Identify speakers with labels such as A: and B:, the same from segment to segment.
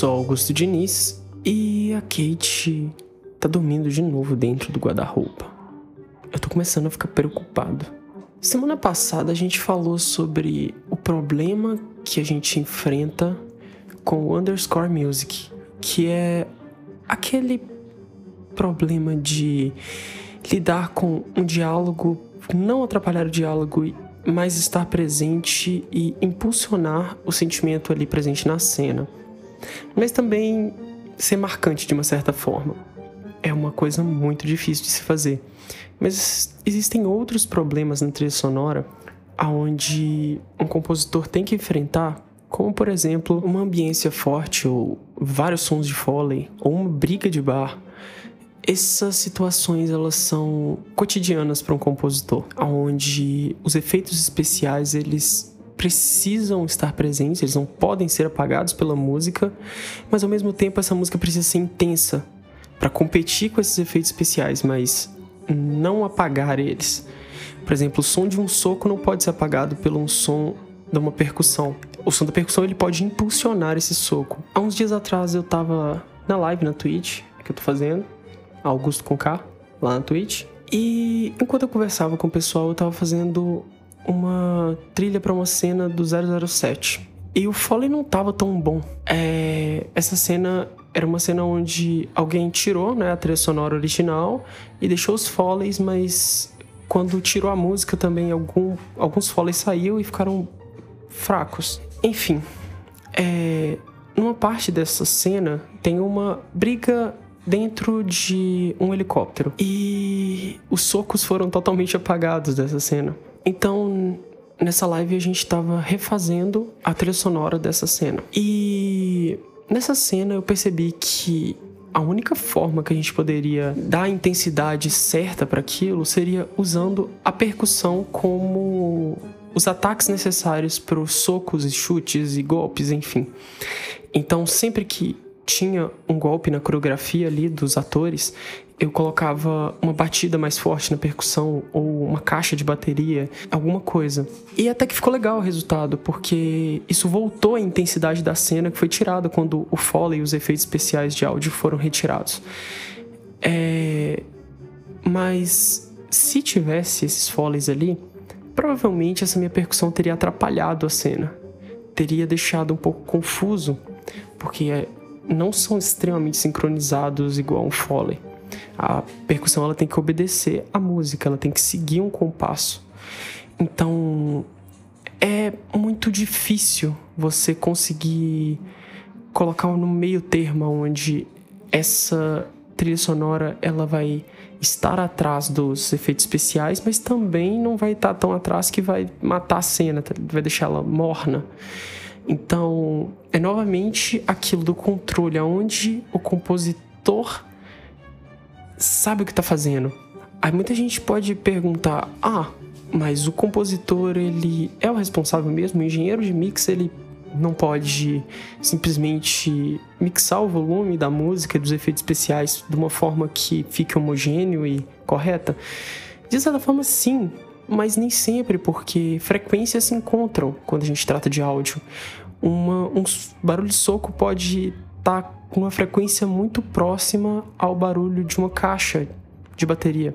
A: sou Augusto Diniz e a Kate tá dormindo de novo dentro do guarda-roupa. Eu tô começando a ficar preocupado. Semana passada a gente falou sobre o problema que a gente enfrenta com o underscore music, que é aquele problema de lidar com um diálogo, não atrapalhar o diálogo, mas estar presente e impulsionar o sentimento ali presente na cena. Mas também ser marcante de uma certa forma. É uma coisa muito difícil de se fazer. Mas existem outros problemas na trilha sonora aonde um compositor tem que enfrentar, como por exemplo, uma ambiência forte ou vários sons de foley ou uma briga de bar. Essas situações elas são cotidianas para um compositor, onde os efeitos especiais eles precisam estar presentes, eles não podem ser apagados pela música, mas ao mesmo tempo essa música precisa ser intensa para competir com esses efeitos especiais, mas não apagar eles. Por exemplo, o som de um soco não pode ser apagado pelo um som de uma percussão. O som da percussão ele pode impulsionar esse soco. Há uns dias atrás eu tava na live na Twitch que eu tô fazendo, Augusto com K, lá na Twitch. E enquanto eu conversava com o pessoal, eu tava fazendo uma trilha para uma cena do 007. E o Foley não tava tão bom. É... Essa cena era uma cena onde alguém tirou né, a trilha sonora original e deixou os Foleys, mas quando tirou a música também algum, alguns Foleys saiu e ficaram fracos. Enfim, é... numa parte dessa cena tem uma briga dentro de um helicóptero. E os socos foram totalmente apagados dessa cena. Então, nessa live a gente estava refazendo a trilha sonora dessa cena. E nessa cena eu percebi que a única forma que a gente poderia dar a intensidade certa para aquilo seria usando a percussão como os ataques necessários para os socos e chutes e golpes, enfim. Então, sempre que tinha um golpe na coreografia ali dos atores, eu colocava uma batida mais forte na percussão ou uma caixa de bateria, alguma coisa. E até que ficou legal o resultado, porque isso voltou a intensidade da cena que foi tirada quando o foley e os efeitos especiais de áudio foram retirados. É... Mas se tivesse esses foleys ali, provavelmente essa minha percussão teria atrapalhado a cena. Teria deixado um pouco confuso, porque não são extremamente sincronizados igual um foley. A percussão ela tem que obedecer à música, ela tem que seguir um compasso. Então é muito difícil você conseguir colocar no meio termo onde essa trilha sonora ela vai estar atrás dos efeitos especiais, mas também não vai estar tão atrás que vai matar a cena, vai deixar ela morna. Então, é novamente aquilo do controle, onde o compositor sabe o que está fazendo. Aí muita gente pode perguntar: ah, mas o compositor ele é o responsável mesmo? O engenheiro de mix ele não pode simplesmente mixar o volume da música e dos efeitos especiais de uma forma que fique homogêneo e correta? De certa forma, sim, mas nem sempre, porque frequências se encontram quando a gente trata de áudio. Uma, um barulho de soco pode tá com uma frequência muito próxima ao barulho de uma caixa de bateria.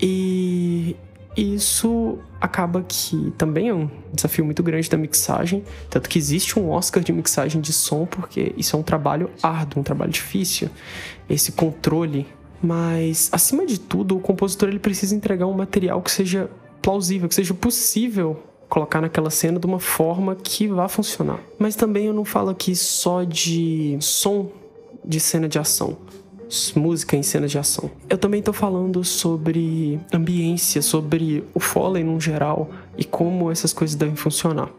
A: E isso acaba que também é um desafio muito grande da mixagem, tanto que existe um Oscar de mixagem de som, porque isso é um trabalho árduo, um trabalho difícil, esse controle mas, acima de tudo, o compositor ele precisa entregar um material que seja plausível, que seja possível colocar naquela cena de uma forma que vá funcionar. Mas também eu não falo aqui só de som de cena de ação, música em cena de ação. Eu também estou falando sobre ambiência, sobre o Foley no geral e como essas coisas devem funcionar.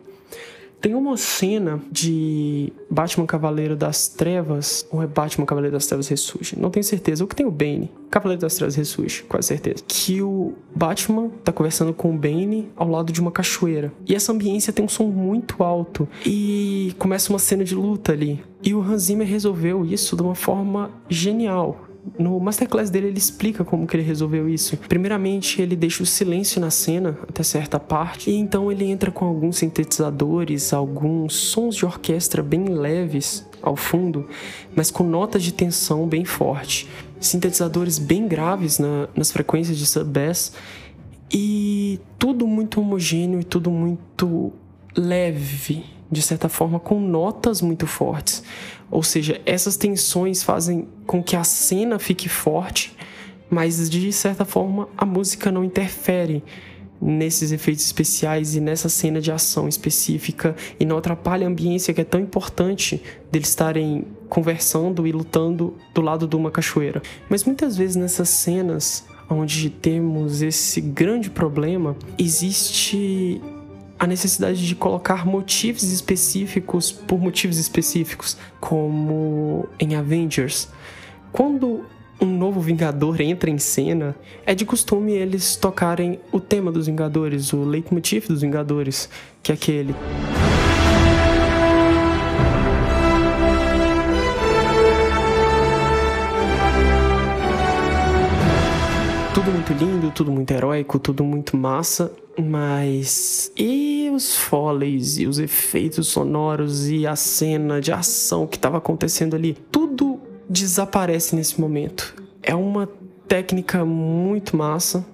A: Tem uma cena de Batman Cavaleiro das Trevas, ou é Batman Cavaleiro das Trevas Ressurge? Não tenho certeza. O que tem o Bane? Cavaleiro das Trevas Ressurge, quase certeza. Que o Batman tá conversando com o Bane ao lado de uma cachoeira. E essa ambiência tem um som muito alto. E começa uma cena de luta ali. E o Hans Zimmer resolveu isso de uma forma genial No masterclass dele, ele explica como que ele resolveu isso. Primeiramente, ele deixa o silêncio na cena até certa parte, e então ele entra com alguns sintetizadores, alguns sons de orquestra bem leves ao fundo, mas com notas de tensão bem forte. Sintetizadores bem graves na, nas frequências de sub-bass e tudo muito homogêneo e tudo muito leve, de certa forma, com notas muito fortes. Ou seja, essas tensões fazem com que a cena fique forte, mas de certa forma a música não interfere nesses efeitos especiais e nessa cena de ação específica e não atrapalha a ambiência que é tão importante deles estarem conversando e lutando do lado de uma cachoeira. Mas muitas vezes nessas cenas onde temos esse grande problema, existe a necessidade de colocar motivos específicos por motivos específicos, como em Avengers. Quando um novo Vingador entra em cena, é de costume eles tocarem o tema dos Vingadores, o leitmotiv dos Vingadores, que é aquele. Tudo muito lindo, tudo muito heróico, tudo muito massa, mas e os foleys e os efeitos sonoros e a cena de ação que estava acontecendo ali? Tudo desaparece nesse momento. É uma técnica muito massa,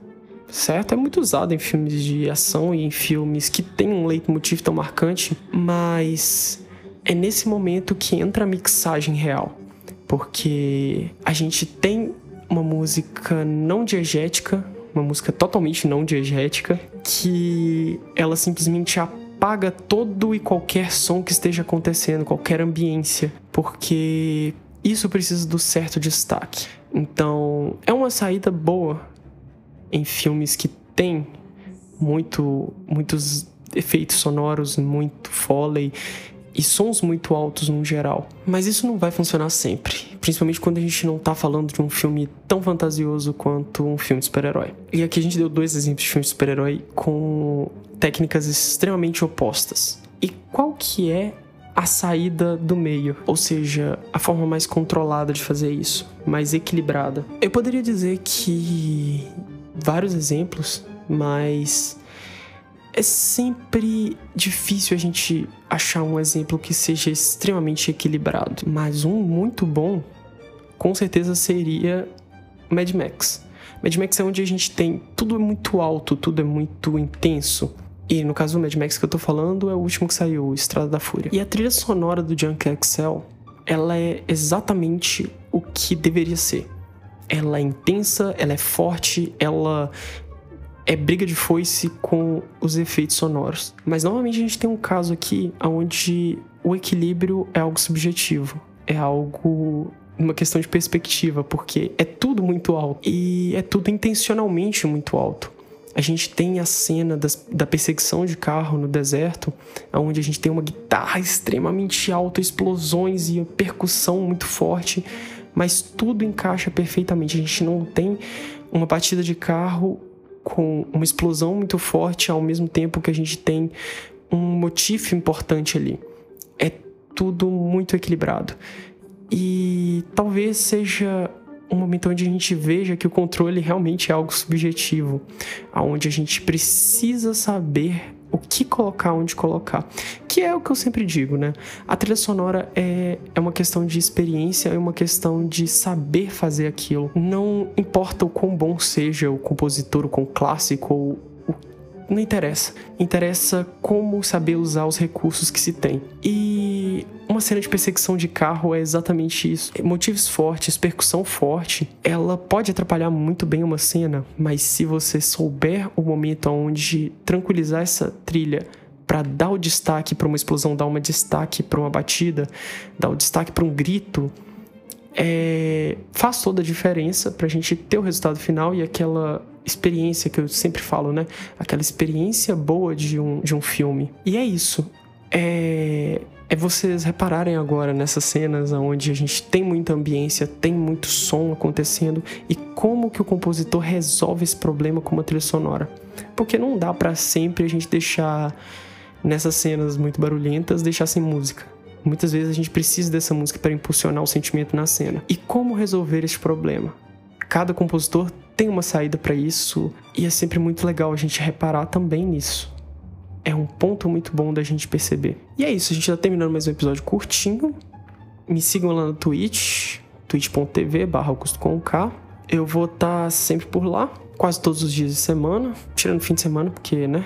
A: certo? É muito usada em filmes de ação e em filmes que tem um leitmotiv tão marcante, mas é nesse momento que entra a mixagem real, porque a gente tem uma música não diegética, uma música totalmente não diegética, que ela simplesmente apaga todo e qualquer som que esteja acontecendo, qualquer ambiência, porque isso precisa do certo destaque. Então, é uma saída boa em filmes que tem muito muitos efeitos sonoros, muito foley e sons muito altos no geral. Mas isso não vai funcionar sempre, principalmente quando a gente não tá falando de um filme tão fantasioso quanto um filme de super-herói. E aqui a gente deu dois exemplos de filme de super-herói com técnicas extremamente opostas. E qual que é a saída do meio, ou seja, a forma mais controlada de fazer isso, mais equilibrada? Eu poderia dizer que vários exemplos, mas é sempre difícil a gente achar um exemplo que seja extremamente equilibrado, mas um muito bom, com certeza seria Mad Max. Mad Max é onde a gente tem tudo é muito alto, tudo é muito intenso. E no caso do Mad Max que eu tô falando é o último que saiu, Estrada da Fúria. E a trilha sonora do Junk Excel, ela é exatamente o que deveria ser. Ela é intensa, ela é forte, ela é briga de foice com os efeitos sonoros. Mas novamente a gente tem um caso aqui onde o equilíbrio é algo subjetivo, é algo uma questão de perspectiva, porque é tudo muito alto e é tudo intencionalmente muito alto. A gente tem a cena das, da perseguição de carro no deserto, onde a gente tem uma guitarra extremamente alta, explosões e percussão muito forte, mas tudo encaixa perfeitamente. A gente não tem uma batida de carro com uma explosão muito forte ao mesmo tempo que a gente tem um motivo importante ali. É tudo muito equilibrado. E talvez seja um momento onde a gente veja que o controle realmente é algo subjetivo, aonde a gente precisa saber o que colocar, onde colocar. Que é o que eu sempre digo, né? A trilha sonora é, é uma questão de experiência, é uma questão de saber fazer aquilo. Não importa o quão bom seja o compositor, o quão clássico ou não interessa. Interessa como saber usar os recursos que se tem. E uma cena de perseguição de carro é exatamente isso. Motivos fortes, percussão forte, ela pode atrapalhar muito bem uma cena, mas se você souber o momento onde tranquilizar essa trilha para dar o destaque para uma explosão, dar uma destaque para uma batida, dar o destaque para um grito, é, faz toda a diferença para a gente ter o resultado final e aquela experiência que eu sempre falo, né? Aquela experiência boa de um, de um filme. E é isso. É, é vocês repararem agora nessas cenas onde a gente tem muita ambiência, tem muito som acontecendo e como que o compositor resolve esse problema com uma trilha sonora. Porque não dá para sempre a gente deixar nessas cenas muito barulhentas deixar sem música. Muitas vezes a gente precisa dessa música para impulsionar o sentimento na cena. E como resolver esse problema? Cada compositor tem uma saída para isso e é sempre muito legal a gente reparar também nisso. É um ponto muito bom da gente perceber. E é isso, a gente tá terminando mais um episódio curtinho. Me sigam lá no Twitch, twitch.tv barra. Eu vou estar tá sempre por lá, quase todos os dias de semana, tirando fim de semana, porque, né?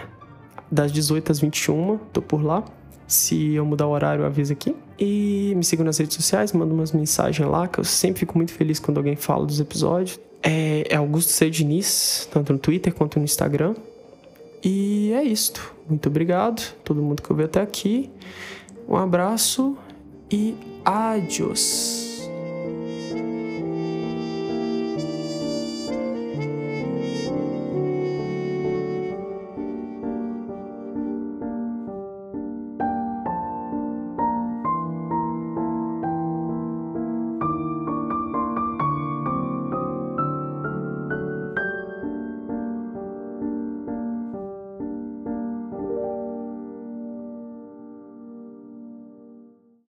A: Das 18 às 21, tô por lá. Se eu mudar o horário, eu aviso aqui. E me sigam nas redes sociais, manda umas mensagens lá, que eu sempre fico muito feliz quando alguém fala dos episódios. É, é Augusto C. Diniz, tanto no Twitter quanto no Instagram. E é isto. Muito obrigado a todo mundo que ouviu até aqui. Um abraço e adiós.